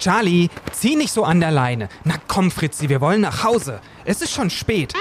Charlie, zieh nicht so an der Leine. Na komm, Fritzi, wir wollen nach Hause. Es ist schon spät.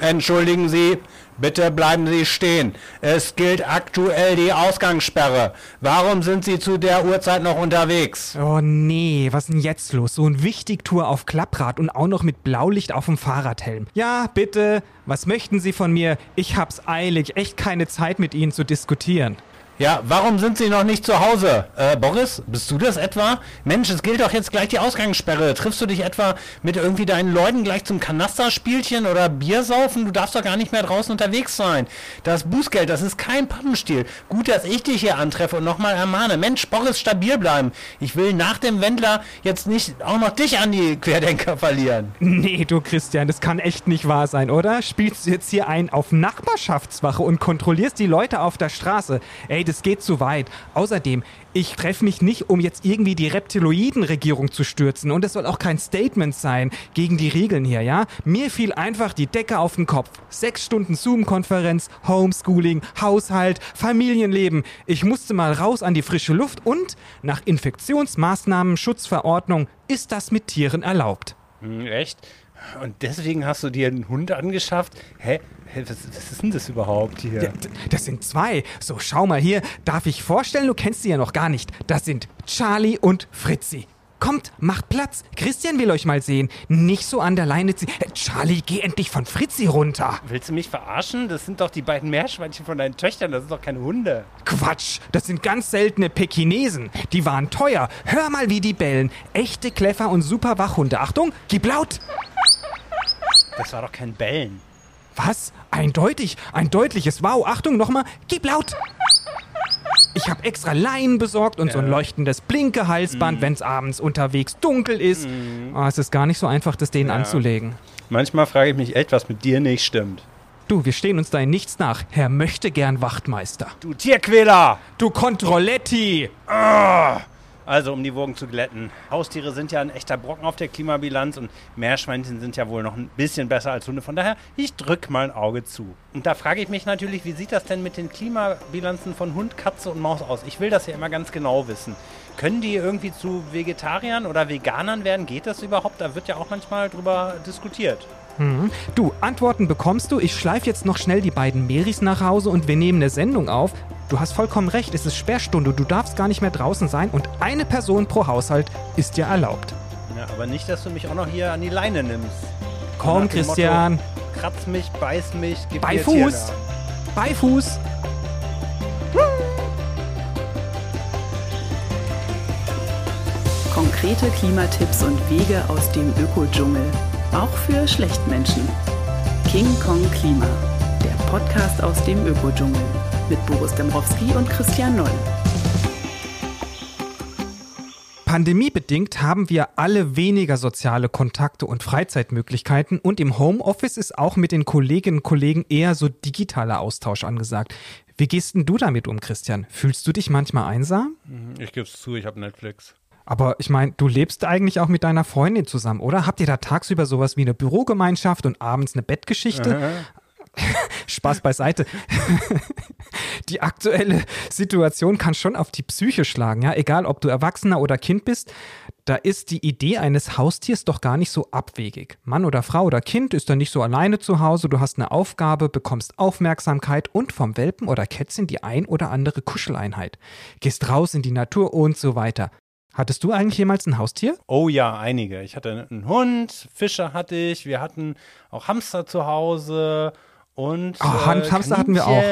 Entschuldigen Sie, bitte bleiben Sie stehen. Es gilt aktuell die Ausgangssperre. Warum sind Sie zu der Uhrzeit noch unterwegs? Oh nee, was ist denn jetzt los? So ein Wichtigtour auf Klapprad und auch noch mit Blaulicht auf dem Fahrradhelm. Ja, bitte, was möchten Sie von mir? Ich hab's eilig, echt keine Zeit mit Ihnen zu diskutieren. Ja, warum sind Sie noch nicht zu Hause? Äh, Boris, bist du das etwa? Mensch, es gilt doch jetzt gleich die Ausgangssperre. Triffst du dich etwa mit irgendwie deinen Leuten gleich zum Kanasterspielchen oder Biersaufen? Du darfst doch gar nicht mehr draußen unterwegs sein. Das Bußgeld, das ist kein Pappenstiel. Gut, dass ich dich hier antreffe und nochmal ermahne. Mensch, Boris, stabil bleiben. Ich will nach dem Wendler jetzt nicht auch noch dich an die Querdenker verlieren. Nee, du Christian, das kann echt nicht wahr sein, oder? Spielst du jetzt hier ein auf Nachbarschaftswache und kontrollierst die Leute auf der Straße? Ey, das geht zu weit. Außerdem, ich treffe mich nicht, um jetzt irgendwie die Reptiloiden-Regierung zu stürzen. Und es soll auch kein Statement sein gegen die Regeln hier, ja? Mir fiel einfach die Decke auf den Kopf. Sechs Stunden Zoom-Konferenz, Homeschooling, Haushalt, Familienleben. Ich musste mal raus an die frische Luft und nach Infektionsmaßnahmen, Schutzverordnung ist das mit Tieren erlaubt. Hm, echt? Und deswegen hast du dir einen Hund angeschafft? Hä? Was, was ist denn das überhaupt hier? Ja, das sind zwei. So, schau mal hier. Darf ich vorstellen, du kennst sie ja noch gar nicht. Das sind Charlie und Fritzi. Kommt, macht Platz. Christian will euch mal sehen. Nicht so an der Leine ziehen. Äh, Charlie, geh endlich von Fritzi runter. Willst du mich verarschen? Das sind doch die beiden Meerschweinchen von deinen Töchtern. Das sind doch keine Hunde. Quatsch, das sind ganz seltene Pekinesen. Die waren teuer. Hör mal, wie die bellen. Echte Kleffer und super Wachhunde. Achtung, gib laut. Das war doch kein Bellen. Was? Eindeutig, ein deutliches Wow. Achtung, nochmal, gib laut. Ich habe extra Leinen besorgt und so ein leuchtendes Blinkehalsband, wenn's abends unterwegs dunkel ist. Ah, es ist gar nicht so einfach, das denen anzulegen. Manchmal frage ich mich echt, was mit dir nicht stimmt. Du, wir stehen uns da in nichts nach. Herr möchte gern Wachtmeister. Du Tierquäler! Du Kontrolletti! Also, um die Wogen zu glätten. Haustiere sind ja ein echter Brocken auf der Klimabilanz und Meerschweinchen sind ja wohl noch ein bisschen besser als Hunde. Von daher, ich drück mal ein Auge zu. Und da frage ich mich natürlich, wie sieht das denn mit den Klimabilanzen von Hund, Katze und Maus aus? Ich will das ja immer ganz genau wissen. Können die irgendwie zu Vegetariern oder Veganern werden? Geht das überhaupt? Da wird ja auch manchmal drüber diskutiert. Du, Antworten bekommst du. Ich schleife jetzt noch schnell die beiden Meris nach Hause und wir nehmen eine Sendung auf. Du hast vollkommen recht, es ist Sperrstunde. Du darfst gar nicht mehr draußen sein und eine Person pro Haushalt ist dir erlaubt. Ja, aber nicht, dass du mich auch noch hier an die Leine nimmst. Komm, Christian. Motto, kratz mich, beiß mich, gib Bei mir Fuß. Bei Fuß. Konkrete Klimatipps und Wege aus dem Ökodschungel. Auch für Schlechtmenschen. King Kong Klima. Der Podcast aus dem Ökodschungel. Mit Boris Dembrowski und Christian Noll. Pandemiebedingt haben wir alle weniger soziale Kontakte und Freizeitmöglichkeiten und im Homeoffice ist auch mit den Kolleginnen und Kollegen eher so digitaler Austausch angesagt. Wie gehst denn du damit um, Christian? Fühlst du dich manchmal einsam? Ich geb's zu, ich habe Netflix. Aber ich meine, du lebst eigentlich auch mit deiner Freundin zusammen, oder? Habt ihr da tagsüber sowas wie eine Bürogemeinschaft und abends eine Bettgeschichte? Spaß beiseite. die aktuelle Situation kann schon auf die Psyche schlagen, ja, egal ob du Erwachsener oder Kind bist. Da ist die Idee eines Haustiers doch gar nicht so abwegig. Mann oder Frau oder Kind ist dann nicht so alleine zu Hause, du hast eine Aufgabe, bekommst Aufmerksamkeit und vom Welpen oder Kätzchen die ein oder andere Kuscheleinheit. Gehst raus in die Natur und so weiter. Hattest du eigentlich jemals ein Haustier? Oh ja, einige. Ich hatte einen Hund, Fische hatte ich, wir hatten auch Hamster zu Hause und äh, Ah, Han- Hamster hatten wir auch.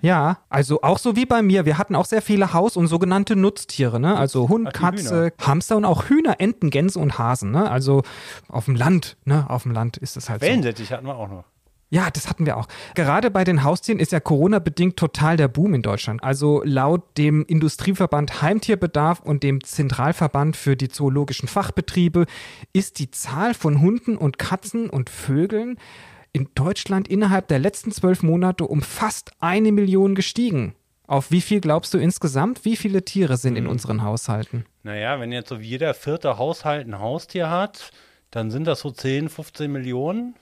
Ja, also auch so wie bei mir. Wir hatten auch sehr viele Haus- und sogenannte Nutztiere, ne? Also Hund, Ach, die Katze, Hamster und auch Hühner, Enten, Gänse und Hasen, ne? Also auf dem Land, ne? Auf dem Land ist es halt so. Wellensittich hatten wir auch noch. Ja, das hatten wir auch. Gerade bei den Haustieren ist ja Corona-bedingt total der Boom in Deutschland. Also laut dem Industrieverband Heimtierbedarf und dem Zentralverband für die zoologischen Fachbetriebe ist die Zahl von Hunden und Katzen und Vögeln in Deutschland innerhalb der letzten zwölf Monate um fast eine Million gestiegen. Auf wie viel glaubst du insgesamt? Wie viele Tiere sind in unseren Haushalten? Naja, wenn jetzt so jeder vierte Haushalt ein Haustier hat, dann sind das so 10, 15 Millionen.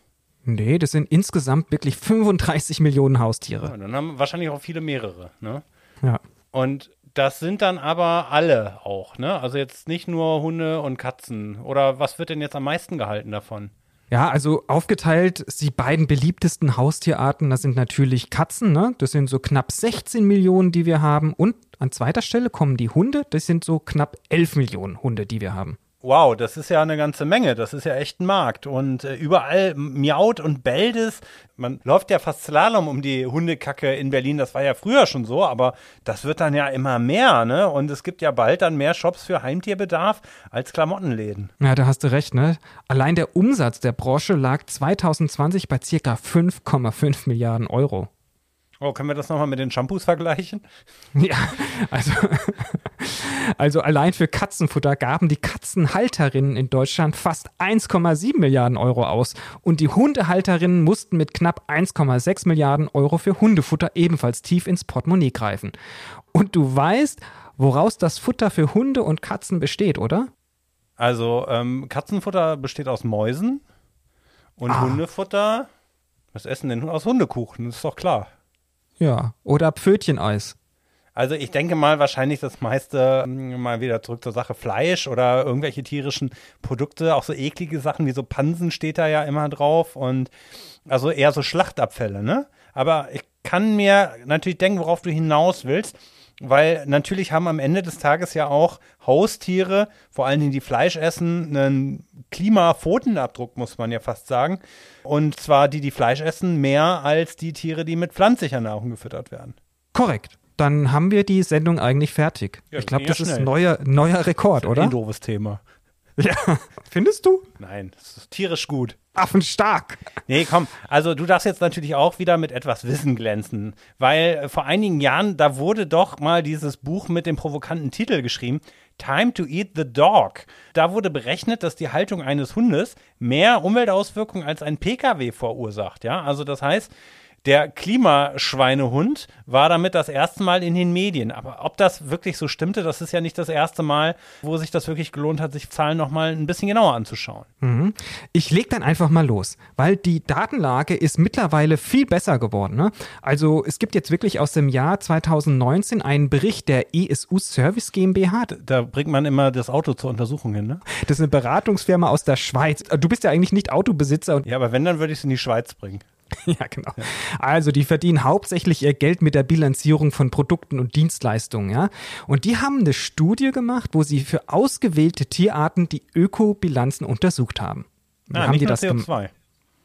Nee, das sind insgesamt wirklich 35 Millionen Haustiere. Ja, dann haben wahrscheinlich auch viele mehrere. Ne? Ja. Und Das sind dann aber alle auch, ne? Also jetzt nicht nur Hunde und Katzen. Oder was wird denn jetzt am meisten gehalten davon? Ja, also aufgeteilt, die beiden beliebtesten Haustierarten, das sind natürlich Katzen, ne? Das sind so knapp 16 Millionen, die wir haben. Und an zweiter Stelle kommen die Hunde, das sind so knapp 11 Millionen Hunde, die wir haben. Wow, das ist ja eine ganze Menge. Das ist ja echt ein Markt. Und äh, überall miaut und bellt es. Man läuft ja fast Slalom um die Hundekacke in Berlin. Das war ja früher schon so, aber das wird dann ja immer mehr, ne? Und es gibt ja bald dann mehr Shops für Heimtierbedarf als Klamottenläden. Ja, da hast du recht, ne? Allein der Umsatz der Branche lag 2020 bei circa 5,5 Milliarden Euro. Oh, können wir das nochmal mit den Shampoos vergleichen? Ja, also, also allein für Katzenfutter gaben die Katzenhalterinnen in Deutschland fast 1,7 Milliarden Euro aus und die Hundehalterinnen mussten mit knapp 1,6 Milliarden Euro für Hundefutter ebenfalls tief ins Portemonnaie greifen. Und du weißt, woraus das Futter für Hunde und Katzen besteht, oder? Also ähm, Katzenfutter besteht aus Mäusen und ah. Hundefutter, was essen denn aus Hundekuchen? Das ist doch klar. Ja, oder Pfötcheneis. Also ich denke mal wahrscheinlich das meiste hm, mal wieder zurück zur Sache Fleisch oder irgendwelche tierischen Produkte, auch so eklige Sachen wie so Pansen steht da ja immer drauf und also eher so Schlachtabfälle, ne? Aber ich kann mir natürlich denken, worauf du hinaus willst, weil natürlich haben am Ende des Tages ja auch Haustiere, vor allen Dingen die Fleisch essen, einen Klimafotenabdruck, muss man ja fast sagen. Und zwar die, die Fleisch essen, mehr als die Tiere, die mit pflanzlicher Nahrung gefüttert werden. Korrekt. Dann haben wir die Sendung eigentlich fertig. Ja, ich glaube, das schnell. ist neuer, neuer Rekord, das ist oder? Ein doofes Thema. Ja, findest du? Nein, das ist tierisch gut. Affenstark. Nee, komm, also du darfst jetzt natürlich auch wieder mit etwas Wissen glänzen, weil vor einigen Jahren, da wurde doch mal dieses Buch mit dem provokanten Titel geschrieben, Time to Eat the Dog. Da wurde berechnet, dass die Haltung eines Hundes mehr Umweltauswirkungen als ein Pkw verursacht, ja? Also das heißt, der Klimaschweinehund war damit das erste Mal in den Medien. Aber ob das wirklich so stimmte, das ist ja nicht das erste Mal, wo sich das wirklich gelohnt hat, sich Zahlen nochmal ein bisschen genauer anzuschauen. Mhm. Ich leg dann einfach mal los, weil die Datenlage ist mittlerweile viel besser geworden. Ne? Also es gibt jetzt wirklich aus dem Jahr 2019 einen Bericht der ESU Service GmbH. Da bringt man immer das Auto zur Untersuchung hin, ne? Das ist eine Beratungsfirma aus der Schweiz. Du bist ja eigentlich nicht Autobesitzer. Ja, aber wenn, dann würde ich es in die Schweiz bringen. Ja, genau. Also, die verdienen hauptsächlich ihr Geld mit der Bilanzierung von Produkten und Dienstleistungen, ja. Und die haben eine Studie gemacht, wo sie für ausgewählte Tierarten die Ökobilanzen untersucht haben. Wie ah, haben die das CO2.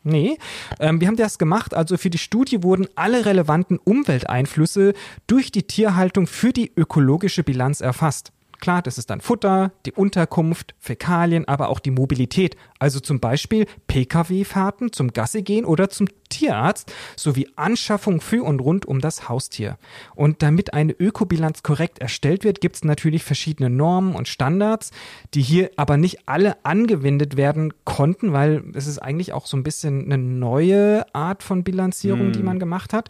Nee, ähm, wir haben das gemacht. Also für die Studie wurden alle relevanten Umwelteinflüsse durch die Tierhaltung für die ökologische Bilanz erfasst. Klar, das ist dann Futter, die Unterkunft, Fäkalien, aber auch die Mobilität. Also zum Beispiel Pkw-Fahrten zum Gasse gehen oder zum Tierarzt sowie Anschaffung für und rund um das Haustier. Und damit eine Ökobilanz korrekt erstellt wird, gibt es natürlich verschiedene Normen und Standards, die hier aber nicht alle angewendet werden konnten, weil es ist eigentlich auch so ein bisschen eine neue Art von Bilanzierung, hm. die man gemacht hat.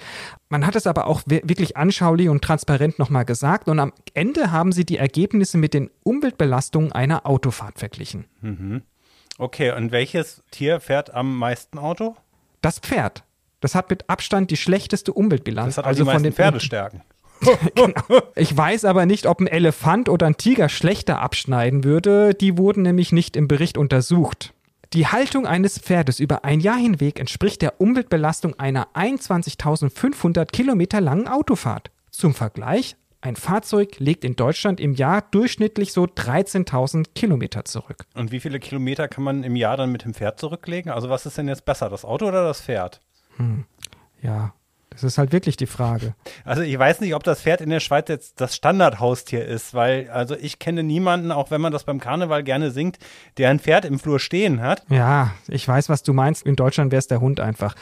Man hat es aber auch wirklich anschaulich und transparent nochmal gesagt und am Ende haben sie die Ergebnisse mit den Umweltbelastungen einer Autofahrt verglichen. Mhm. Okay, und welches Tier fährt am meisten Auto? Das Pferd. Das hat mit Abstand die schlechteste Umweltbilanz. Das hat also die von den Pferdestärken. genau. Ich weiß aber nicht, ob ein Elefant oder ein Tiger schlechter abschneiden würde. Die wurden nämlich nicht im Bericht untersucht. Die Haltung eines Pferdes über ein Jahr hinweg entspricht der Umweltbelastung einer 21.500 Kilometer langen Autofahrt. Zum Vergleich, ein Fahrzeug legt in Deutschland im Jahr durchschnittlich so 13.000 Kilometer zurück. Und wie viele Kilometer kann man im Jahr dann mit dem Pferd zurücklegen? Also was ist denn jetzt besser, das Auto oder das Pferd? Hm. Ja, das ist halt wirklich die Frage. Also ich weiß nicht, ob das Pferd in der Schweiz jetzt das Standardhaustier ist, weil also ich kenne niemanden, auch wenn man das beim Karneval gerne singt, der ein Pferd im Flur stehen hat. Ja, ich weiß, was du meinst. In Deutschland wäre es der Hund einfach.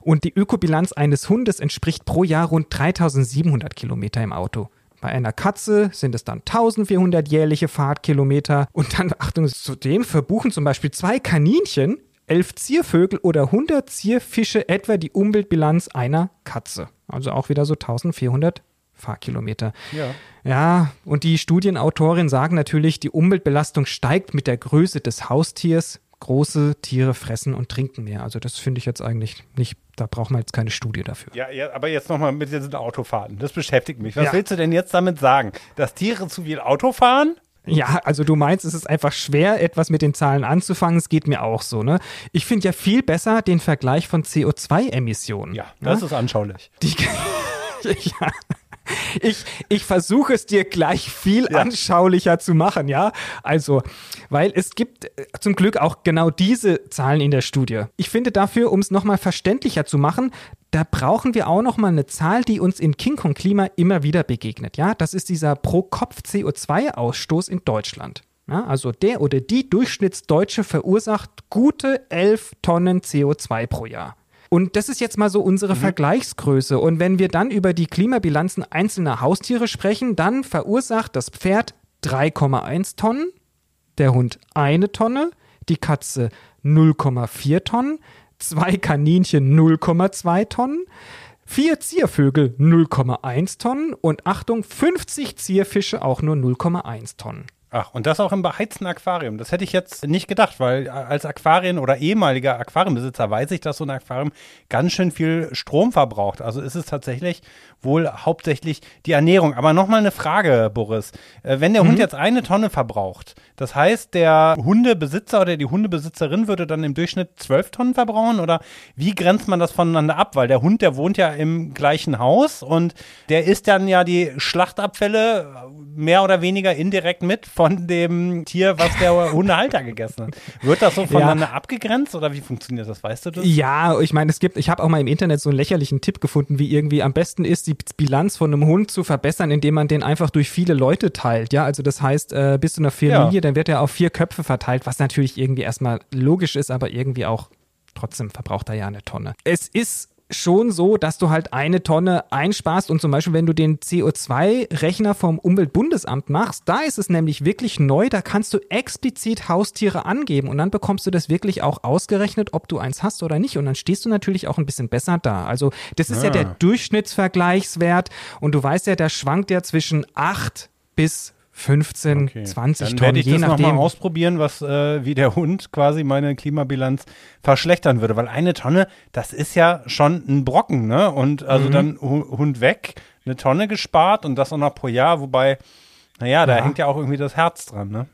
Und die Ökobilanz eines Hundes entspricht pro Jahr rund 3700 Kilometer im Auto. Bei einer Katze sind es dann 1400 jährliche Fahrtkilometer. Und dann, Achtung, zudem verbuchen zum Beispiel zwei Kaninchen elf Ziervögel oder 100 Zierfische etwa die Umweltbilanz einer Katze. Also auch wieder so 1400 Fahrkilometer. Ja. Ja, und die Studienautorin sagen natürlich, die Umweltbelastung steigt mit der Größe des Haustiers. Große Tiere fressen und trinken mehr. Also das finde ich jetzt eigentlich nicht, da braucht man jetzt keine Studie dafür. Ja, ja aber jetzt nochmal mit diesen Autofahrten. Das beschäftigt mich. Was Ja. willst du denn jetzt damit sagen? Dass Tiere zu viel Auto fahren? Ja, also du meinst, es ist einfach schwer, etwas mit den Zahlen anzufangen. Es geht mir auch so, ne? Ich finde ja viel besser den Vergleich von CO2-Emissionen. Ja, das ist anschaulich. Die, ja. Ich, ich versuche es dir gleich viel Ja. anschaulicher zu machen, ja? Also, weil es gibt äh, zum Glück auch genau diese Zahlen in der Studie. Ich finde dafür, um es nochmal verständlicher zu machen, da brauchen wir auch nochmal eine Zahl, die uns in King Kong Klima immer wieder begegnet, ja? Das ist dieser Pro-Kopf-CO2-Ausstoß in Deutschland. Ja, also der oder die Durchschnittsdeutsche verursacht gute 11 Tonnen CO2 pro Jahr. Und das ist jetzt mal so unsere Vergleichsgröße. Und wenn wir dann über die Klimabilanzen einzelner Haustiere sprechen, dann verursacht das Pferd 3,1 Tonnen, der Hund eine Tonne, die Katze 0,4 Tonnen, zwei Kaninchen 0,2 Tonnen, vier Ziervögel 0,1 Tonnen und Achtung, 50 Zierfische auch nur 0,1 Tonnen. Ach, und das auch im beheizten Aquarium. Das hätte ich jetzt nicht gedacht, weil als Aquarien- oder ehemaliger Aquariumbesitzer weiß ich, dass so ein Aquarium ganz schön viel Strom verbraucht. Also ist es tatsächlich wohl hauptsächlich die Ernährung. Aber nochmal eine Frage, Boris. Äh, Wenn der Hund jetzt eine Tonne verbraucht, das heißt, der Hundebesitzer oder die Hundebesitzerin würde dann im Durchschnitt zwölf Tonnen verbrauchen? Oder wie grenzt man das voneinander ab? Weil der Hund, der wohnt ja im gleichen Haus und der isst dann ja die Schlachtabfälle mehr oder weniger indirekt mit von dem Tier, was der Hundehalter gegessen hat. Wird das so voneinander abgegrenzt oder wie funktioniert das? Weißt du das? Ja, ich meine, es gibt, ich habe auch mal im Internet so einen lächerlichen Tipp gefunden, wie irgendwie am besten ist, die Bilanz von einem Hund zu verbessern, indem man den einfach durch viele Leute teilt. Ja, also das heißt, äh, bist du einer Familie, Ja. Dann wird er auf vier Köpfe verteilt, was natürlich irgendwie erstmal logisch ist, aber irgendwie auch trotzdem verbraucht er ja eine Tonne. Es ist schon so, dass du halt eine Tonne einsparst und zum Beispiel, wenn du den CO2-Rechner vom Umweltbundesamt machst, da ist es nämlich wirklich neu, da kannst du explizit Haustiere angeben und dann bekommst du das wirklich auch ausgerechnet, ob du eins hast oder nicht und dann stehst du natürlich auch ein bisschen besser da. Also das ist ja der Durchschnittsvergleichswert und du weißt ja, der schwankt ja zwischen 8 bis 15, 20 Dann Tonnen, werde ich je das nachdem. ausprobieren, was äh, wie der Hund quasi meine Klimabilanz verschlechtern würde. Weil eine Tonne, das ist ja schon ein Brocken, ne? Und Mhm. also dann Hu- Hund weg, eine Tonne gespart und das auch noch pro Jahr, wobei, naja, da Ja. hängt ja auch irgendwie das Herz dran, ne?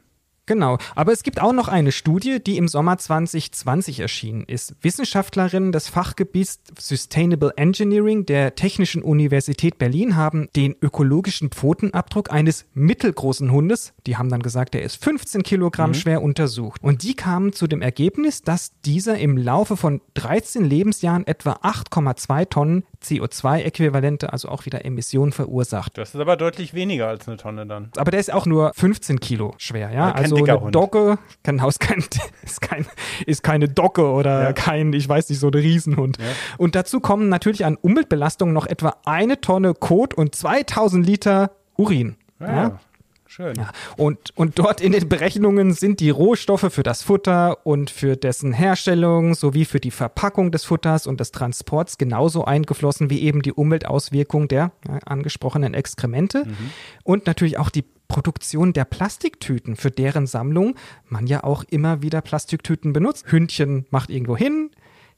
Genau, aber es gibt auch noch eine Studie, die im Sommer 2020 erschienen ist. Wissenschaftlerinnen des Fachgebiets Sustainable Engineering der Technischen Universität Berlin haben den ökologischen Pfotenabdruck eines mittelgroßen Hundes, die haben dann gesagt, der ist 15 Kilogramm schwer, untersucht. Und die kamen zu dem Ergebnis, dass dieser im Laufe von 13 Lebensjahren etwa 8,2 Tonnen CO2-Äquivalente, also auch wieder Emissionen verursacht. Das ist aber deutlich weniger als eine Tonne dann. Aber der ist auch nur 15 Kilo schwer, ja. Ja, also eine Hund. Dogge, genau, ist, kein, ist, kein, ist keine Dogge oder Ja. kein, ich weiß nicht, so ein Riesenhund. Und dazu kommen natürlich an Umweltbelastungen noch etwa eine Tonne Kot und 2000 Liter Urin. Ja, ja? Schön. Ja, und, und dort in den Berechnungen sind die Rohstoffe für das Futter und für dessen Herstellung sowie für die Verpackung des Futters und des Transports genauso eingeflossen wie eben die Umweltauswirkung der ja, angesprochenen Exkremente und natürlich auch die Produktion der Plastiktüten, für deren Sammlung man ja auch immer wieder Plastiktüten benutzt. Hündchen macht irgendwo hin,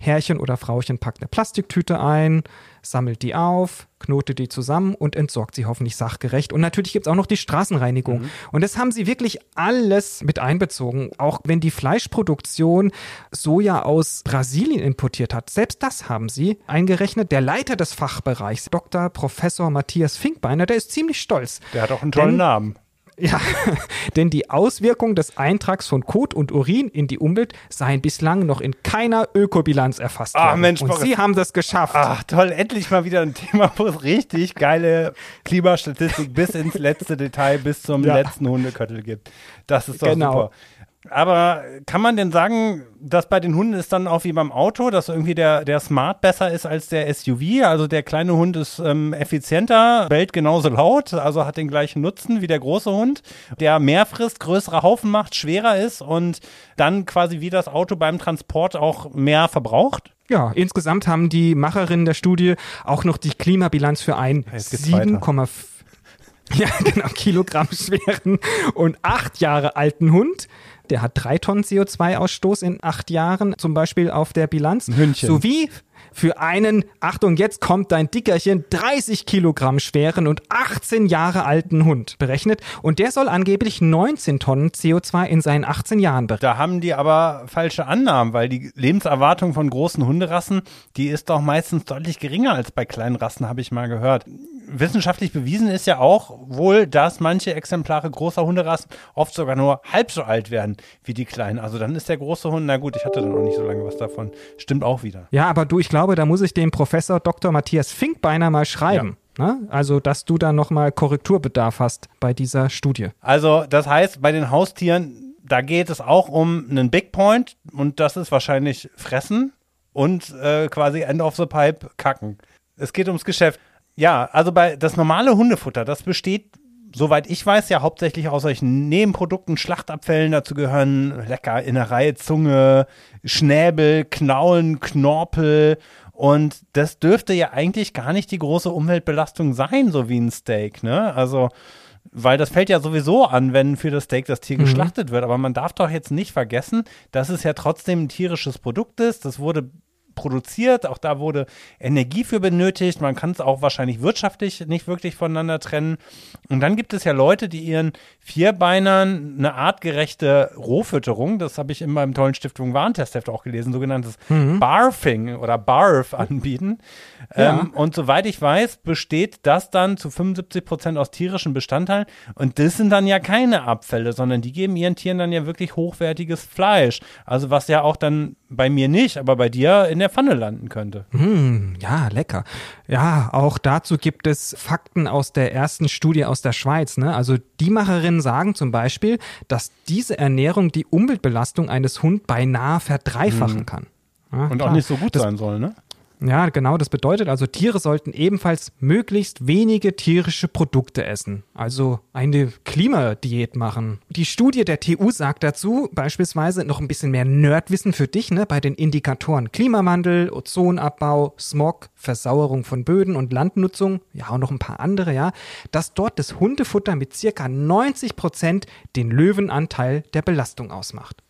Herrchen oder Frauchen packt eine Plastiktüte ein, sammelt die auf, knotet die zusammen und entsorgt sie hoffentlich sachgerecht. Und natürlich gibt es auch noch die Straßenreinigung. Und das haben sie wirklich alles mit einbezogen. Auch wenn die Fleischproduktion Soja aus Brasilien importiert hat, selbst das haben sie eingerechnet. Der Leiter des Fachbereichs, Dr. Professor Matthias Finkbeiner, der ist ziemlich stolz. Der hat auch einen tollen Denn- Namen. Ja, denn die Auswirkung des Eintrags von Kot und Urin in die Umwelt seien bislang noch in keiner Ökobilanz erfasst Ah, worden. Mensch, und Boris. Sie haben das geschafft. Ach, toll, endlich mal wieder ein Thema, wo es richtig geile Klimastatistik bis ins letzte Detail, bis zum Ja. letzten Hundeköttel gibt. Das ist doch Genau. super. Aber kann man denn sagen, dass bei den Hunden ist dann auch wie beim Auto, dass irgendwie der, der Smart besser ist als der SUV? Also der kleine Hund ist ähm, effizienter, bellt genauso laut, also hat den gleichen Nutzen wie der große Hund, der mehr frisst, größere Haufen macht, schwerer ist und dann quasi wie das Auto beim Transport auch mehr verbraucht? Ja, insgesamt haben die Macherinnen der Studie auch noch die Klimabilanz für ein Jetzt geht's weiter. 7,5 ja, genau, Kilogramm schweren und acht Jahre alten Hund. Der hat drei Tonnen CO2-Ausstoß in acht Jahren, zum Beispiel auf der Bilanz. Ein Hündchen. Sowie für einen, Achtung, jetzt kommt dein Dickerchen, 30 Kilogramm schweren und 18 Jahre alten Hund berechnet. Und der soll angeblich 19 Tonnen CO2 in seinen 18 Jahren berechnen. Da haben die aber falsche Annahmen, weil die Lebenserwartung von großen Hunderassen, die ist doch meistens deutlich geringer als bei kleinen Rassen, habe ich mal gehört. Wissenschaftlich bewiesen ist ja auch wohl, dass manche Exemplare großer Hunderassen oft sogar nur halb so alt werden wie die kleinen. Also dann ist der große Hund, na gut, ich hatte dann noch nicht so lange was davon. Stimmt auch wieder. Ja, aber du, ich glaube, da muss ich dem Professor Dr. Matthias Finkbeiner mal schreiben. Ne? Also, dass du da nochmal Korrekturbedarf hast bei dieser Studie. Also das heißt, bei den Haustieren, da geht es auch um einen Big Point und das ist wahrscheinlich Fressen und äh, quasi End of the Pipe kacken. Es geht ums Geschäft. Ja, also bei das normale Hundefutter, das besteht, soweit ich weiß, ja hauptsächlich aus solchen Nebenprodukten, Schlachtabfällen. Dazu gehören lecker Innerei, Zunge, Schnäbel, Knaulen, Knorpel. Und das dürfte ja eigentlich gar nicht die große Umweltbelastung sein, so wie ein Steak, ne? Also, weil das fällt ja sowieso an, wenn für das Steak das Tier Mhm. geschlachtet wird. Aber man darf doch jetzt nicht vergessen, dass es ja trotzdem ein tierisches Produkt ist. Das wurde produziert, auch da wurde Energie für benötigt. Man kann es auch wahrscheinlich wirtschaftlich nicht wirklich voneinander trennen. Und dann gibt es ja Leute, die ihren Vierbeinern eine artgerechte Rohfütterung, das habe ich in meinem tollen Stiftung Warentestheft auch gelesen, sogenanntes Barfing oder Barf anbieten. Ja. Ähm, und soweit ich weiß, besteht das dann zu 75 Prozent aus tierischen Bestandteilen. Und das sind dann ja keine Abfälle, sondern die geben ihren Tieren dann ja wirklich hochwertiges Fleisch. Also was ja auch dann bei mir nicht, aber bei dir in der Pfanne landen könnte. Hm, ja, lecker. Ja, auch dazu gibt es Fakten aus der ersten Studie aus der Schweiz. Ne? Also die Macherinnen sagen zum Beispiel, dass diese Ernährung die Umweltbelastung eines Hundes beinahe verdreifachen kann. Ja, Und auch klar. nicht so gut das, sein soll, ne? Ja, genau, das bedeutet also, Tiere sollten ebenfalls möglichst wenige tierische Produkte essen. Also eine Klimadiät machen. Die Studie der TU sagt dazu beispielsweise noch ein bisschen mehr Nerdwissen für dich, ne, bei den Indikatoren Klimawandel, Ozonabbau, Smog, Versauerung von Böden und Landnutzung, ja, und noch ein paar andere, ja, dass dort das Hundefutter mit circa 90 Prozent den Löwenanteil der Belastung ausmacht.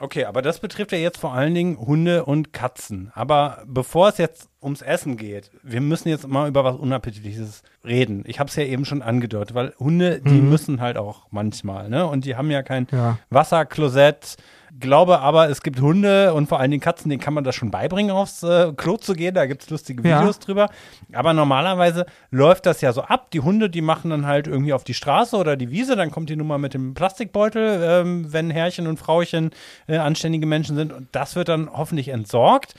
Okay, aber das betrifft ja jetzt vor allen Dingen Hunde und Katzen. Aber bevor es jetzt ums Essen geht, wir müssen jetzt mal über was Unappetitliches reden. Ich habe es ja eben schon angedeutet, weil Hunde, die müssen halt auch manchmal, ne? Und die haben ja kein Ja. Wasserklosett. Glaube aber, es gibt Hunde und vor allen Dingen Katzen, denen kann man das schon beibringen, aufs äh, Klo zu gehen. Da gibt es lustige Ja. Videos drüber. Aber normalerweise läuft das ja so ab. Die Hunde, die machen dann halt irgendwie auf die Straße oder die Wiese. Dann kommt die Nummer mit dem Plastikbeutel, ähm, wenn Herrchen und Frauchen äh, anständige Menschen sind. Und das wird dann hoffentlich entsorgt.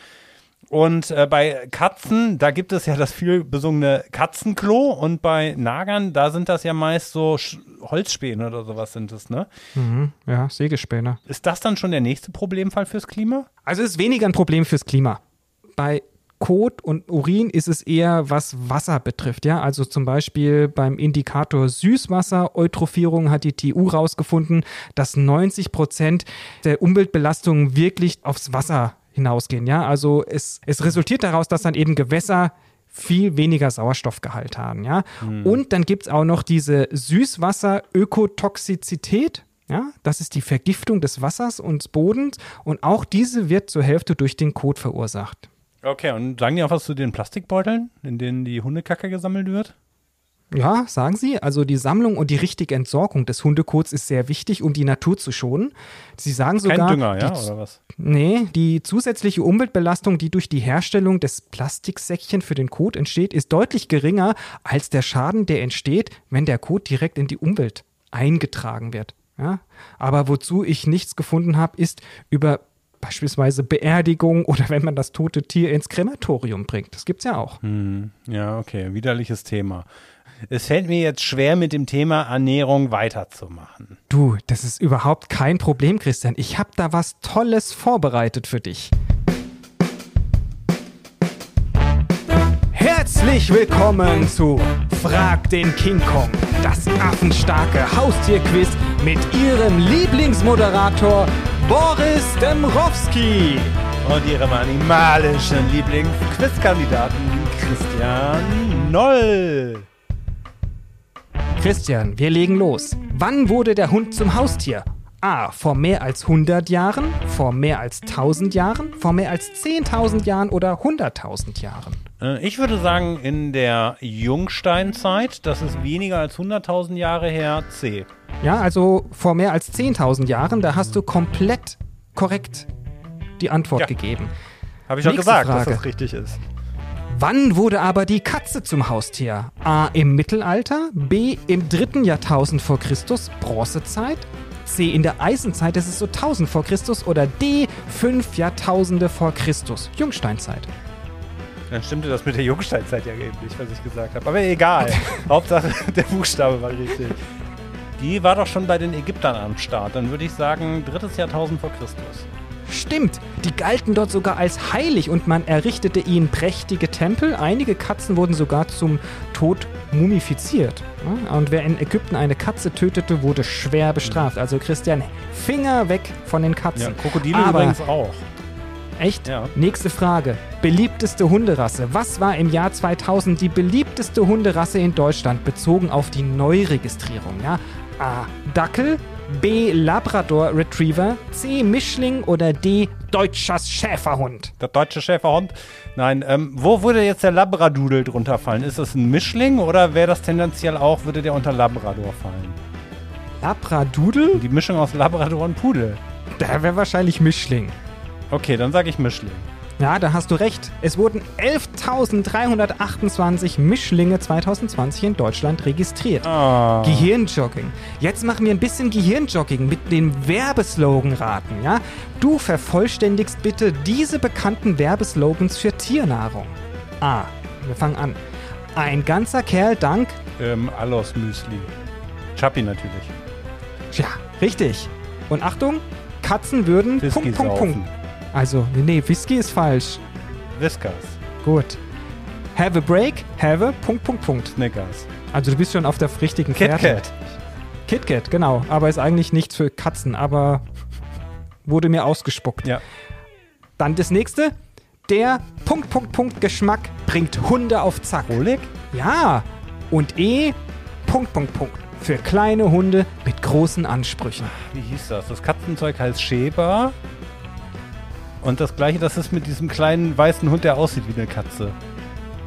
Und äh, bei Katzen, da gibt es ja das viel besungene Katzenklo und bei Nagern, da sind das ja meist so Sch Holzspäne oder sowas sind es, ne? Mhm, ja, Sägespäne. Ist das dann schon der nächste Problemfall fürs Klima? Also es ist weniger ein Problem fürs Klima. Bei Kot und Urin ist es eher, was Wasser betrifft. Ja, also zum Beispiel beim Indikator Süßwasser, Eutrophierung hat die TU rausgefunden, dass 90 Prozent der Umweltbelastungen wirklich aufs Wasser hinausgehen. Ja, also es, es resultiert daraus, dass dann eben Gewässer viel weniger Sauerstoffgehalt haben, ja. Und dann gibt es auch noch diese Süßwasser-Ökotoxizität, ja, das ist die Vergiftung des Wassers und des Bodens und auch diese wird zur Hälfte durch den Kot verursacht. Okay, und sagen die auch was zu den Plastikbeuteln, in denen die Hundekacke gesammelt wird? Ja, sagen Sie, also die Sammlung und die richtige Entsorgung des Hundekots ist sehr wichtig, um die Natur zu schonen. Sie sagen sogar, Kein Dünger, ja, oder was? nee, die zusätzliche Umweltbelastung, die durch die Herstellung des Plastiksäckchen für den Kot entsteht, ist deutlich geringer als der Schaden, der entsteht, wenn der Kot direkt in die Umwelt eingetragen wird. Ja? Aber wozu ich nichts gefunden habe, ist über beispielsweise Beerdigung oder wenn man das tote Tier ins Krematorium bringt. Das gibt's ja auch. Hm, ja, okay, widerliches Thema. Es fällt mir jetzt schwer, mit dem Thema Ernährung weiterzumachen. Du, das ist überhaupt kein Problem, Christian. Ich habe da was Tolles vorbereitet für dich. Herzlich willkommen zu Frag den King Kong, das affenstarke Haustierquiz mit Ihrem Lieblingsmoderator Boris Dembrowski. Und ihrem animalischen Lieblingsquizkandidaten Christian Noll. Christian, wir legen los. Wann wurde der Hund zum Haustier? A. Vor mehr als 100 Jahren, vor mehr als 1000 Jahren, vor mehr als 10.000 Jahren oder 100.000 Jahren? Äh, Ich würde sagen, in der Jungsteinzeit, das ist weniger als 100.000 Jahre her, C. Ja, also vor mehr als 10.000 Jahren, da hast du komplett korrekt die Antwort Ja. gegeben. Habe ich Nächste gesagt, dass Frage. das richtig ist. Wann wurde aber die Katze zum Haustier? A. Im Mittelalter, B. im dritten Jahrtausend vor Christus, Bronzezeit, C. in der Eisenzeit, das ist so 1000 vor Christus oder D. fünf Jahrtausende vor Christus, Jungsteinzeit. Dann stimmte das mit der Jungsteinzeit ja eben nicht, was ich gesagt habe. Aber egal. Hauptsache, der Buchstabe war richtig. Die war doch schon bei den Ägyptern am Start. Dann würde ich sagen, drittes Jahrtausend vor Christus. Stimmt, die galten dort sogar als heilig und man errichtete ihnen prächtige Tempel. Einige Katzen wurden sogar zum Tod mumifiziert. Ja, Und wer in Ägypten eine Katze tötete, wurde schwer bestraft. Also Christian, Finger weg von den Ja, Katzen. Krokodile Aber- übrigens auch. Echt? Ja. Nächste Frage. Beliebteste Hunderasse. Was war im Jahr 2000 die beliebteste Hunderasse in Deutschland bezogen auf die Neuregistrierung? Ja? A. Dackel, B. Labrador Retriever, C. Mischling oder D. Deutscher Schäferhund? Der deutsche Schäferhund. Nein, ähm, wo würde jetzt der Labradoodle drunter fallen? Ist das ein Mischling oder wäre das tendenziell auch, würde der unter Labrador fallen? Labradoodle? Die Mischung aus Labrador und Pudel. Der wäre wahrscheinlich Mischling. Okay, dann sage ich Mischling. Ja, da hast du recht. Es wurden 11.328 Mischlinge 2020 in Deutschland registriert. Ah. Gehirnjogging. Jetzt machen wir ein bisschen Gehirnjogging mit dem Werbeslogan raten, ja? Du vervollständigst bitte diese bekannten Werbeslogans für Tiernahrung. A. Wir fangen an. Ein ganzer Kerl dank. Ähm, Alos Müsli. Chappi natürlich. Tja, richtig. Und Achtung, Katzen würden. Punkt, Punkt. Punkt. Also, nee, Whisky ist falsch. Whiskers. Gut. Have a break, have a. Punkt, Punkt, Punkt. Snickers. Also, du bist schon auf der richtigen Fährte. KitKat. KitKat, genau. Aber ist eigentlich nichts für Katzen, aber wurde mir ausgespuckt. Ja. Dann das nächste. Der Punkt, Punkt, Punkt Geschmack bringt Hunde auf Zack. Rolig? Ja. Und E. Punkt, Punkt, Punkt. Für kleine Hunde mit großen Ansprüchen. Wie hieß das? Das Katzenzeug heißt Sheba. Und das gleiche, das ist mit diesem kleinen weißen Hund, der aussieht wie eine Katze.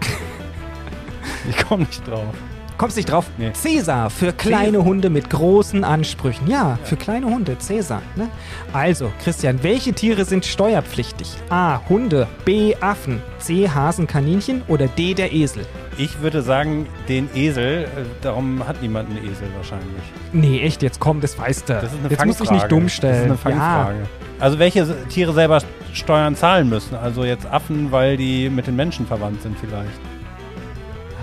ich komme nicht drauf. Kommst nicht drauf? Nee. Cäsar für kleine Hunde mit großen Ansprüchen. Ja, für kleine Hunde, Cäsar. Ne? Also, Christian, welche Tiere sind steuerpflichtig? A. Hunde, B. Affen, C. Hasen, Kaninchen oder D. der Esel? Ich würde sagen, den Esel. äh, Darum hat niemand einen Esel wahrscheinlich. Nee, echt, jetzt komm, das weißt du. Das ist eine jetzt musst du dich Fangfrage. nicht dumm stellen. Das ist eine Fangfrage. Also welche Tiere selber Steuern zahlen müssen? Also jetzt Affen, weil die mit den Menschen verwandt sind vielleicht.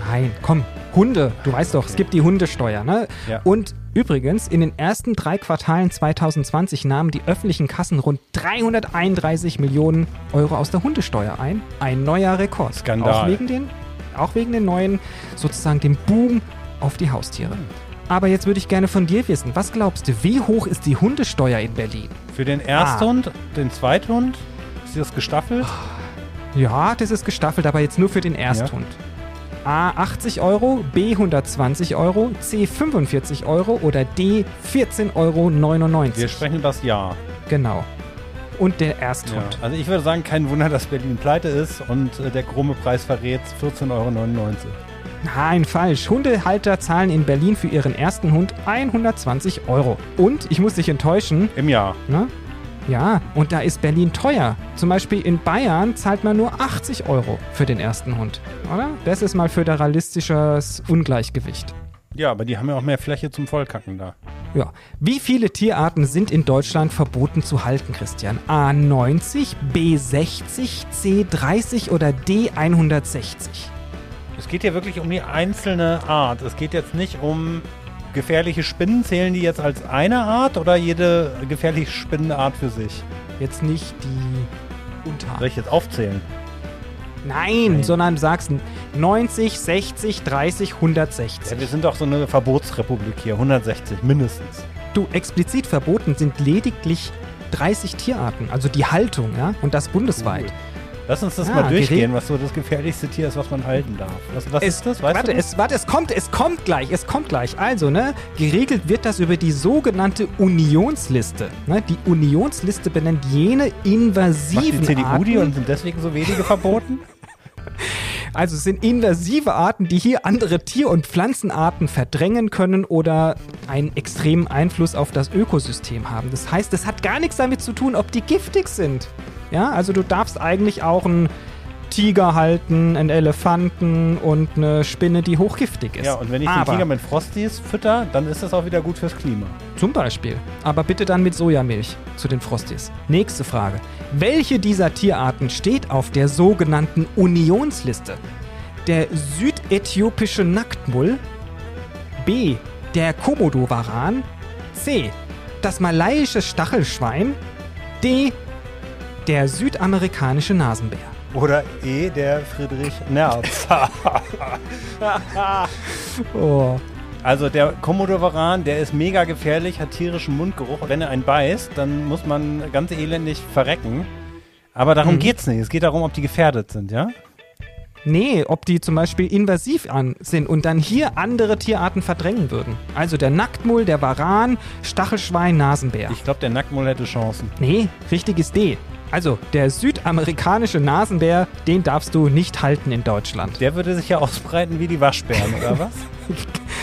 Nein, komm. Hunde, du weißt doch, es gibt die Hundesteuer, ne? Ja. Und übrigens, in den ersten drei Quartalen 2020 nahmen die öffentlichen Kassen rund 331 Millionen Euro aus der Hundesteuer ein. Ein neuer Rekord. Skandal. Auch wegen den, auch wegen den neuen, sozusagen dem Boom auf die Haustiere. Aber jetzt würde ich gerne von dir wissen, was glaubst du, wie hoch ist die Hundesteuer in Berlin? Für den Ersthund, den Zweithund, ist das gestaffelt? Ja, das ist gestaffelt, aber jetzt nur für den Ersthund. A 80 Euro, B 120 Euro, C 45 Euro oder D 14,99 Euro. Wir sprechen über das Jahr. Genau. Und der Ja. Ersthund. Also ich würde sagen, kein Wunder, dass Berlin pleite ist und äh, der krumme Preis verrät 14,99 Euro. Nein, falsch. Hundehalter zahlen in Berlin für ihren ersten Hund 120 Euro. Und ich muss dich enttäuschen, Im Jahr. ne? Ja, und da ist Berlin teuer. Zum Beispiel in Bayern zahlt man nur 80 Euro für den ersten Hund. Oder? Das ist mal föderalistisches Ungleichgewicht. Ja, aber die haben ja auch mehr Fläche zum Vollkacken da. Ja. Wie viele Tierarten sind in Deutschland verboten zu halten, Christian? A 90, B 60, C 30 oder D 160? Es geht ja wirklich um die einzelne Art. Es geht jetzt nicht um gefährliche Spinnen. Zählen die jetzt als eine Art oder jede gefährliche Spinnenart für sich? Jetzt nicht die Unterart. Soll ich jetzt aufzählen? Nein, Nein. sondern du sagst 90, 60, 30, 160. Ja, wir sind doch so eine Verbotsrepublik hier. 160 mindestens. Du, explizit verboten sind lediglich 30 Tierarten, also die Haltung, ja, und das bundesweit. Lass uns das Ja, mal durchgehen, was so das gefährlichste Tier ist, was man halten darf. Was, was Es, ist das? Weißt warte, es, warte, es kommt, es kommt gleich, es kommt gleich. Also, ne, geregelt wird das über die sogenannte Unionsliste. Ne, die Unionsliste benennt jene Macht die invasiven CDU Arten. die und sind deswegen so wenige verboten? Also es sind invasive Arten, die hier andere Tier- und Pflanzenarten verdrängen können oder einen extremen Einfluss auf das Ökosystem haben. Das heißt, es hat gar nichts damit zu tun, ob die giftig sind. Ja, also du darfst eigentlich auch einen Tiger halten, einen Elefanten und eine Spinne, die hochgiftig ist. Ja, und wenn ich Aber, den Tiger mit Frosties fütter, dann ist das auch wieder gut fürs Klima. Zum Beispiel. Aber bitte dann mit Sojamilch zu den Frosties. Nächste Frage. Welche dieser Tierarten steht auf der sogenannten Unionsliste? Der südäthiopische Nacktmull? B. Der Komodowaran? C. Das malaiische Stachelschwein? D. Der südamerikanische Nasenbär. Oder E, der Friedrich Nerz. Oh. also der Komodowaran, der ist mega gefährlich, hat tierischen Mundgeruch. Wenn er einen beißt, dann muss man ganz elendig verrecken. Aber darum Mhm. geht's nicht. Es geht darum, ob die gefährdet sind, ja? Nee, ob die zum Beispiel invasiv an sind und dann hier andere Tierarten verdrängen würden. Also der Nacktmull, der Varan, Stachelschwein, Nasenbär. Ich glaube, der Nacktmull hätte Chancen. Nee, richtig ist D. Also der südamerikanische Nasenbär, den darfst du nicht halten in Deutschland. Der würde sich ja ausbreiten wie die Waschbären, oder was?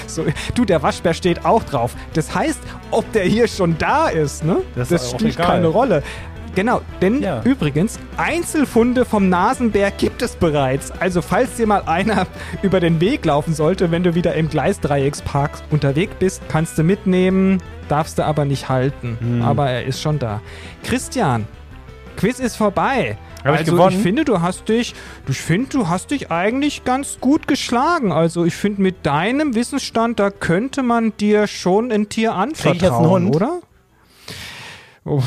So, du, der Waschbär steht auch drauf. Das heißt, ob der hier schon da ist, ne? Das auch spielt egal. keine Rolle. Genau, denn Ja. übrigens, Einzelfunde vom Nasenbär gibt es bereits. Also falls dir mal einer über den Weg laufen sollte, wenn du wieder im Gleisdreieckspark unterwegs bist, kannst du mitnehmen, darfst du aber nicht halten. Hm. Aber er ist schon da. Christian, Quiz ist vorbei. Hab ich also gewonnen? ich finde, du hast dich, ich finde, du hast dich eigentlich ganz gut geschlagen. Also ich finde, mit deinem Wissensstand, da könnte man dir schon ein Tier anvertrauen, ich oder? Uff,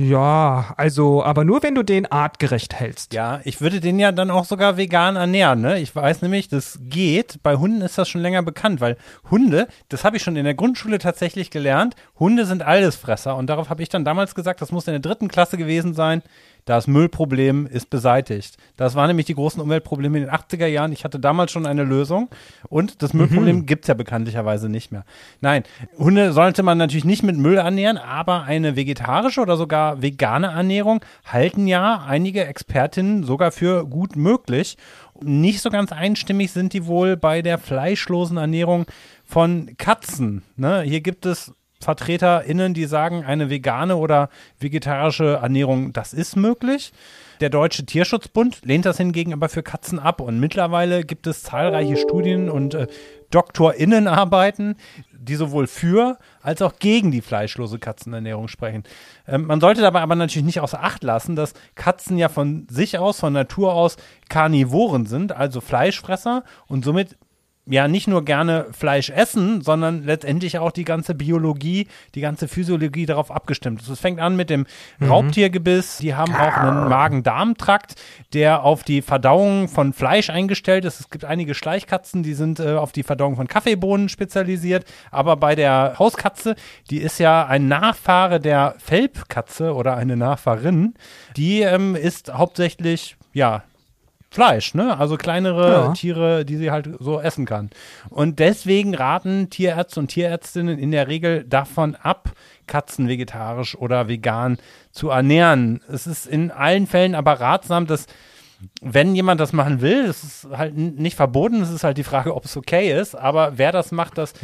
ja, also, aber nur wenn du den artgerecht hältst. Ja, ich würde den ja dann auch sogar vegan ernähren, ne? Ich weiß nämlich, das geht. Bei Hunden ist das schon länger bekannt, weil Hunde, das habe ich schon in der Grundschule tatsächlich gelernt, Hunde sind Allesfresser und darauf habe ich dann damals gesagt, das muss in der dritten Klasse gewesen sein. Das Müllproblem ist beseitigt. Das waren nämlich die großen Umweltprobleme in den 80er Jahren. Ich hatte damals schon eine Lösung und das Müllproblem gibt's ja bekanntlicherweise nicht mehr. Nein, Hunde sollte man natürlich nicht mit Müll ernähren, aber eine vegetarische oder sogar vegane Ernährung halten ja einige Expertinnen sogar für gut möglich. Nicht so ganz einstimmig sind die wohl bei der fleischlosen Ernährung von Katzen. Ne? Hier gibt es VertreterInnen, die sagen, eine vegane oder vegetarische Ernährung, das ist möglich. Der Deutsche Tierschutzbund lehnt das hingegen aber für Katzen ab und mittlerweile gibt es zahlreiche Studien und äh, DoktorInnenarbeiten, die sowohl für als auch gegen die fleischlose Katzenernährung sprechen. Ähm, man sollte dabei aber natürlich nicht außer Acht lassen, dass Katzen ja von sich aus, von Natur aus Karnivoren sind, also Fleischfresser und somit ja nicht nur gerne Fleisch essen, sondern letztendlich auch die ganze Biologie, die ganze Physiologie darauf abgestimmt ist. Es fängt an mit dem Raubtiergebiss. Die haben auch einen Magen-Darm-Trakt, der auf die Verdauung von Fleisch eingestellt ist. Es gibt einige Schleichkatzen, die sind äh, auf die Verdauung von Kaffeebohnen spezialisiert. Aber bei der Hauskatze, die ist ja ein Nachfahre der Felbkatze oder eine Nachfahrin, die ähm, ist hauptsächlich, ja, Fleisch, ne? Also kleinere Ja. Tiere, die sie halt so essen kann. Und deswegen raten Tierärzte und Tierärztinnen in der Regel davon ab, Katzen vegetarisch oder vegan zu ernähren. Es ist in allen Fällen aber ratsam, dass wenn jemand das machen will, das ist halt nicht verboten, es ist halt die Frage, ob es okay ist, aber wer das macht, das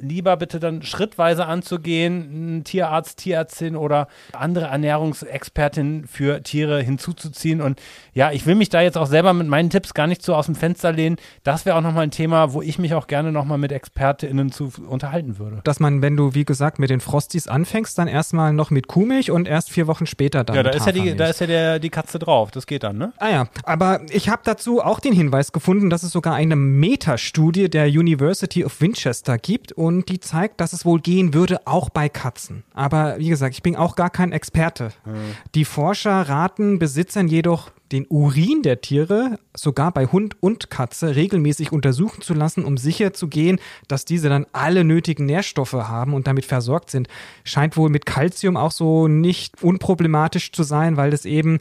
lieber bitte dann schrittweise anzugehen, ein Tierarzt, Tierärztin oder andere Ernährungsexpertin für Tiere hinzuzuziehen. Und ja, ich will mich da jetzt auch selber mit meinen Tipps gar nicht so aus dem Fenster lehnen. Das wäre auch nochmal ein Thema, wo ich mich auch gerne nochmal mit ExpertInnen zu unterhalten würde. Dass man, wenn du, wie gesagt, mit den Frosties anfängst, dann erstmal noch mit Kuhmilch und erst vier Wochen später dann Ja, da ist ja, die, da ist ja der, die Katze drauf. Das geht dann, ne? Ah ja, aber ich habe dazu auch den Hinweis gefunden, dass es sogar eine Metastudie der University of Winchester gibt und die zeigt, dass es wohl gehen würde, auch bei Katzen. Aber wie gesagt, ich bin auch gar kein Experte. Die Forscher raten Besitzern jedoch, den Urin der Tiere sogar bei Hund und Katze regelmäßig untersuchen zu lassen, um sicher zu gehen, dass diese dann alle nötigen Nährstoffe haben und damit versorgt sind. Scheint wohl mit Calcium auch so nicht unproblematisch zu sein, weil das eben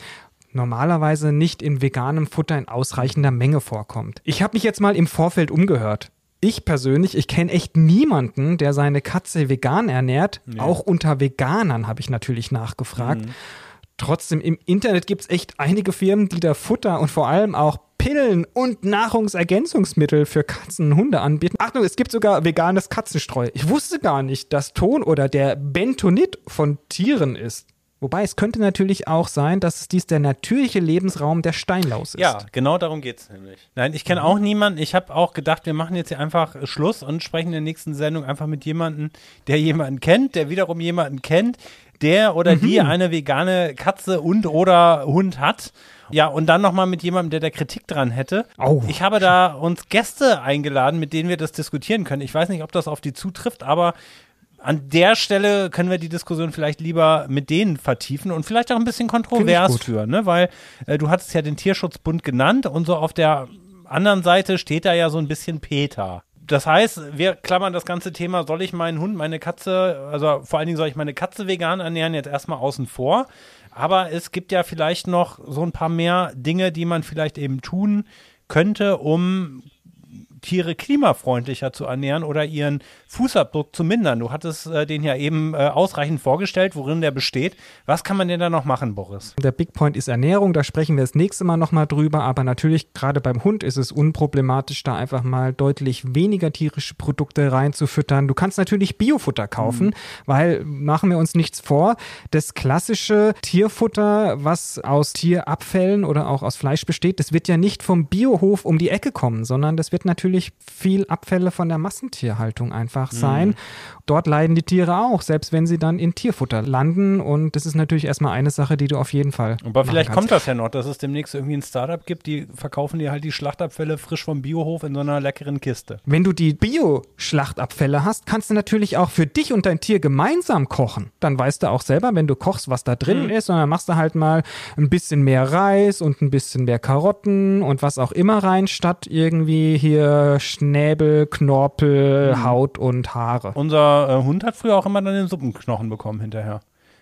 normalerweise nicht in veganem Futter in ausreichender Menge vorkommt. Ich habe mich jetzt mal im Vorfeld umgehört. Ich persönlich, ich kenne echt niemanden, der seine Katze vegan ernährt. Nee. Auch unter Veganern habe ich natürlich nachgefragt. Mhm. Trotzdem, im Internet gibt es echt einige Firmen, die da Futter und vor allem auch Pillen und Nahrungsergänzungsmittel für Katzen und Hunde anbieten. Achtung, es gibt sogar veganes Katzenstreu. Ich wusste gar nicht, dass Ton oder der Bentonit von Tieren ist. Wobei es könnte natürlich auch sein, dass es dies der natürliche Lebensraum der Steinlaus ist. Ja, genau darum geht es nämlich. Nein, ich kenne auch niemanden. Ich habe auch gedacht, wir machen jetzt hier einfach Schluss und sprechen in der nächsten Sendung einfach mit jemandem, der jemanden kennt, der wiederum jemanden kennt, der oder die eine vegane Katze und oder Hund hat. Ja, und dann nochmal mit jemandem, der da Kritik dran hätte. Au. Ich habe da uns Gäste eingeladen, mit denen wir das diskutieren können. Ich weiß nicht, ob das auf die zutrifft, aber an der Stelle können wir die Diskussion vielleicht lieber mit denen vertiefen und vielleicht auch ein bisschen kontrovers führen, ne? weil äh, du hattest ja den Tierschutzbund genannt und so auf der anderen Seite steht da ja so ein bisschen Peter. Das heißt, wir klammern das ganze Thema, soll ich meinen Hund, meine Katze, also vor allen Dingen soll ich meine Katze vegan ernähren, jetzt erstmal außen vor. Aber es gibt ja vielleicht noch so ein paar mehr Dinge, die man vielleicht eben tun könnte, um Tiere klimafreundlicher zu ernähren oder ihren Fußabdruck zu mindern. Du hattest äh, den ja eben äh, ausreichend vorgestellt, worin der besteht. Was kann man denn da noch machen, Boris? Der Big Point ist Ernährung, da sprechen wir das nächste Mal nochmal drüber, aber natürlich gerade beim Hund ist es unproblematisch, da einfach mal deutlich weniger tierische Produkte reinzufüttern. Du kannst natürlich Biofutter kaufen, weil machen wir uns nichts vor, das klassische Tierfutter, was aus Tierabfällen oder auch aus Fleisch besteht, das wird ja nicht vom Biohof um die Ecke kommen, sondern das wird natürlich viel Abfälle von der Massentierhaltung einfach sein. Dort leiden die Tiere auch, selbst wenn sie dann in Tierfutter landen und das ist natürlich erstmal eine Sache, die du auf jeden Fall Aber vielleicht kommt das ja noch, dass es demnächst irgendwie ein Startup gibt, die verkaufen dir halt die Schlachtabfälle frisch vom Biohof in so einer leckeren Kiste. Wenn du die Bio-Schlachtabfälle hast, kannst du natürlich auch für dich und dein Tier gemeinsam kochen. Dann weißt du auch selber, wenn du kochst, was da drin Mhm. ist, und dann machst du halt mal ein bisschen mehr Reis und ein bisschen mehr Karotten und was auch immer rein, statt irgendwie hier Schnäbel, Knorpel, Mhm. Haut und Haare. Unser äh, Hund hat früher auch immer dann den Suppenknochen bekommen hinterher.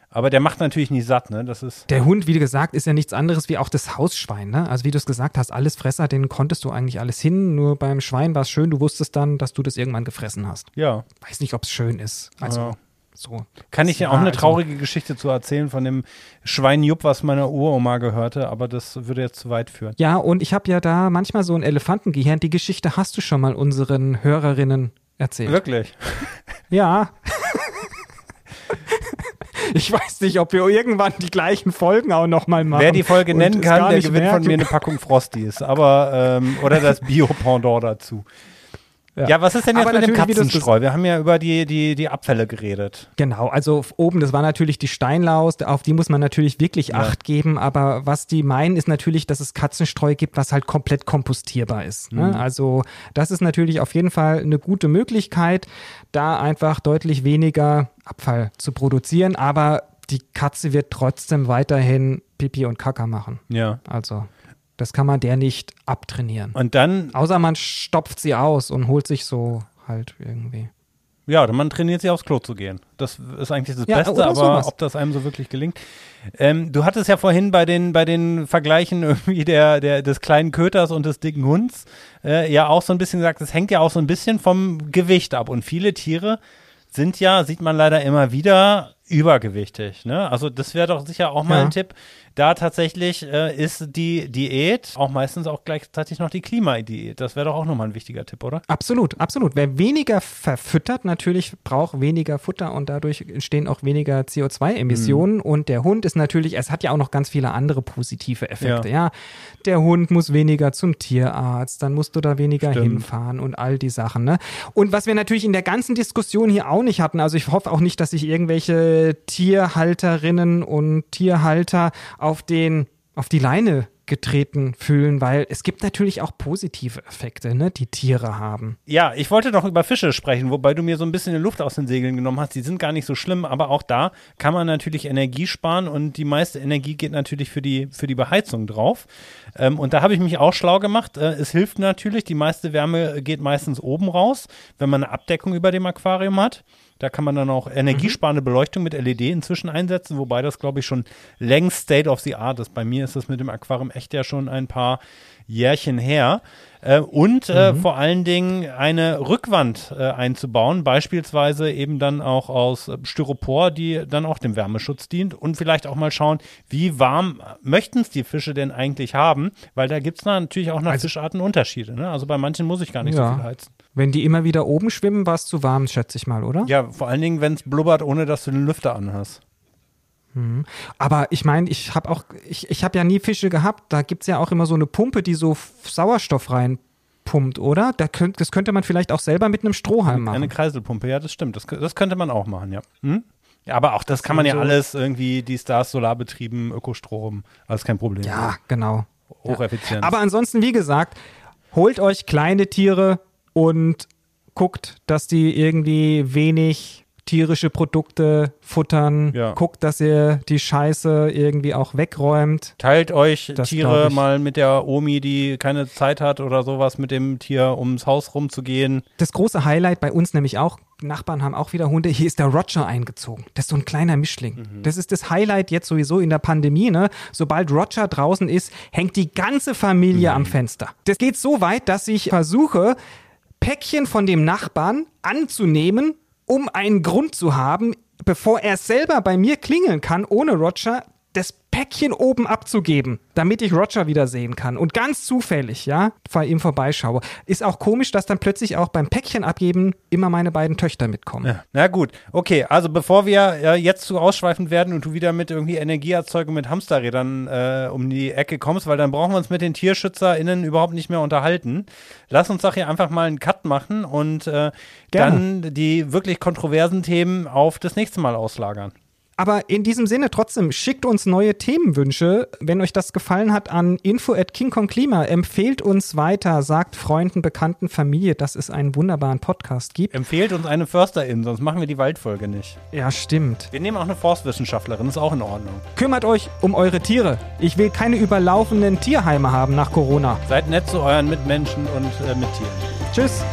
Aber der macht natürlich nicht satt, ne? Das ist. Der Hund, wie gesagt, ist ja nichts anderes wie auch das Hausschwein. Ne? Also wie du es gesagt hast, alles Fresser, den konntest du eigentlich alles hin. Nur beim Schwein war es schön, du wusstest dann, dass du das irgendwann gefressen hast. Ja. Weiß nicht, ob es schön ist. Also Ja. So. Kann ich Ja, auch eine also- traurige Geschichte zu erzählen von dem Schwein Jupp, was meiner Uroma gehörte, aber das würde jetzt zu weit führen. Ja, und ich habe ja da manchmal so ein Elefantengehirn. Die Geschichte hast du schon mal unseren Hörerinnen erzählt. Wirklich? Ja. ich weiß nicht, ob wir irgendwann die gleichen Folgen auch noch mal machen. Wer die Folge nennen kann, der gewinnt von merken. mir eine Packung Frosties. Aber, ähm, oder das Bio-Pendant dazu. Ja. was ist denn jetzt Aber mit dem Katzenstreu? Wir haben ja über die, die, die Abfälle geredet. Genau, also oben, das war natürlich die Steinlaus, auf die muss man natürlich wirklich Ja. Acht geben, aber was die meinen, ist natürlich, dass es Katzenstreu gibt, was halt komplett kompostierbar ist. Mhm. Ne? Also das ist natürlich auf jeden Fall eine gute Möglichkeit, da einfach deutlich weniger Abfall zu produzieren, aber die Katze wird trotzdem weiterhin Pipi und Kaka machen. Ja. Also das kann man der nicht abtrainieren. Und dann, Außer man stopft sie aus und holt sich so halt irgendwie. ja, man trainiert sich aufs Klo zu gehen. Das ist eigentlich das Ja, Beste, oder aber sowas. ob das einem so wirklich gelingt. Ähm, du hattest ja vorhin bei den, bei den Vergleichen irgendwie der, der, des kleinen Köters und des dicken Hunds äh, ja auch so ein bisschen gesagt, es hängt ja auch so ein bisschen vom Gewicht ab. Und viele Tiere sind ja, sieht man leider immer wieder, übergewichtig. Ne? Also das wäre doch sicher auch mal Ja. ein Tipp. Da tatsächlich äh, ist die Diät auch meistens auch gleichzeitig noch die Klimadiät. Das wäre doch auch nochmal ein wichtiger Tipp, oder? Absolut, absolut. Wer weniger verfüttert, natürlich braucht weniger Futter und dadurch entstehen auch weniger CO2-Emissionen. Und der Hund ist natürlich, es hat ja auch noch ganz viele andere positive Effekte. Ja. der Hund muss weniger zum Tierarzt, dann musst du da weniger Stimmt. hinfahren und all die Sachen. Ne? Und was wir natürlich in der ganzen Diskussion hier auch nicht hatten, also ich hoffe auch nicht, dass sich irgendwelche Tierhalterinnen und Tierhalter auf den auf die Leine getreten fühlen, weil es gibt natürlich auch positive Effekte, ne, die Tiere haben. Ja, ich wollte noch über Fische sprechen, wobei du mir so ein bisschen die Luft aus den Segeln genommen hast. Die sind gar nicht so schlimm, aber auch da kann man natürlich Energie sparen und die meiste Energie geht natürlich für die, für die Beheizung drauf. Ähm, und da habe ich mich auch schlau gemacht. Äh, es hilft natürlich, die meiste Wärme geht meistens oben raus, wenn man eine Abdeckung über dem Aquarium hat. Da kann man dann auch energiesparende Beleuchtung mit LED inzwischen einsetzen, wobei das, glaube ich, schon längst State of the Art ist. Bei mir ist das mit dem Aquarium echt ja schon ein paar Jährchen her. Äh, und äh, Mhm. vor allen Dingen eine Rückwand äh, einzubauen, beispielsweise eben dann auch aus äh, Styropor, die dann auch dem Wärmeschutz dient. Und vielleicht auch mal schauen, wie warm möchten es die Fische denn eigentlich haben, weil da gibt es natürlich auch nach Also- Fischarten Unterschiede. Ne? Also bei manchen muss ich gar nicht so Ja. viel heizen. Wenn die immer wieder oben schwimmen, war es zu warm, schätze ich mal, oder? Ja, vor allen Dingen, wenn es blubbert, ohne dass du den Lüfter anhast. Aber ich meine, ich habe auch, ich, ich habe ja nie Fische gehabt. Da gibt es ja auch immer so eine Pumpe, die so Sauerstoff reinpumpt, oder? Da könnt, das könnte man vielleicht auch selber mit einem Strohhalm machen. Eine Kreiselpumpe, ja, das stimmt. Das, das könnte man auch machen, ja. Hm? Ja, aber auch das kann man ja so- alles irgendwie, die Stars, Solarbetrieben, Ökostrom, alles kein Problem. ja, genau. Hocheffizient. Aber ansonsten, wie gesagt, holt euch kleine Tiere und guckt, dass die irgendwie wenig tierische Produkte futtern. Ja. Guckt, dass ihr die Scheiße irgendwie auch wegräumt. Teilt euch Das Tiere mal mit der Omi, die keine Zeit hat oder sowas, mit dem Tier ums Haus rumzugehen. Das große Highlight bei uns nämlich auch, Nachbarn haben auch wieder Hunde, hier ist der Roger eingezogen. Das ist so ein kleiner Mischling. Das ist das Highlight jetzt sowieso in der Pandemie. Ne? Sobald Roger draußen ist, hängt die ganze Familie am Fenster. Das geht so weit, dass ich versuche, Päckchen von dem Nachbarn anzunehmen, um einen Grund zu haben, bevor er selber bei mir klingeln kann, ohne Roger das Päckchen oben abzugeben, damit ich Roger wieder sehen kann. Und ganz zufällig, ja, bei ihm vorbeischaue. Ist auch komisch, dass dann plötzlich auch beim Päckchen abgeben immer meine beiden Töchter mitkommen. Ja. Na gut, okay, also bevor wir äh, jetzt zu ausschweifend werden und du wieder mit irgendwie Energieerzeugung mit Hamsterrädern äh, um die Ecke kommst, weil dann brauchen wir uns mit den TierschützerInnen überhaupt nicht mehr unterhalten. Lass uns doch hier einfach mal einen Cut machen und äh, dann die wirklich kontroversen Themen auf das nächste Mal auslagern. Aber in diesem Sinne trotzdem, schickt uns neue Themenwünsche. Wenn euch das gefallen hat, an info at King Kong Klima. Empfehlt uns weiter, sagt Freunden, Bekannten, Familie, dass es einen wunderbaren Podcast gibt. Empfehlt uns eine Försterin, sonst machen wir die Waldfolge nicht. Ja, stimmt. Wir nehmen auch eine Forstwissenschaftlerin, ist auch in Ordnung. Kümmert euch um eure Tiere. Ich will keine überlaufenden Tierheime haben nach Corona. Seid nett zu euren Mitmenschen und äh, Mittieren. Tschüss.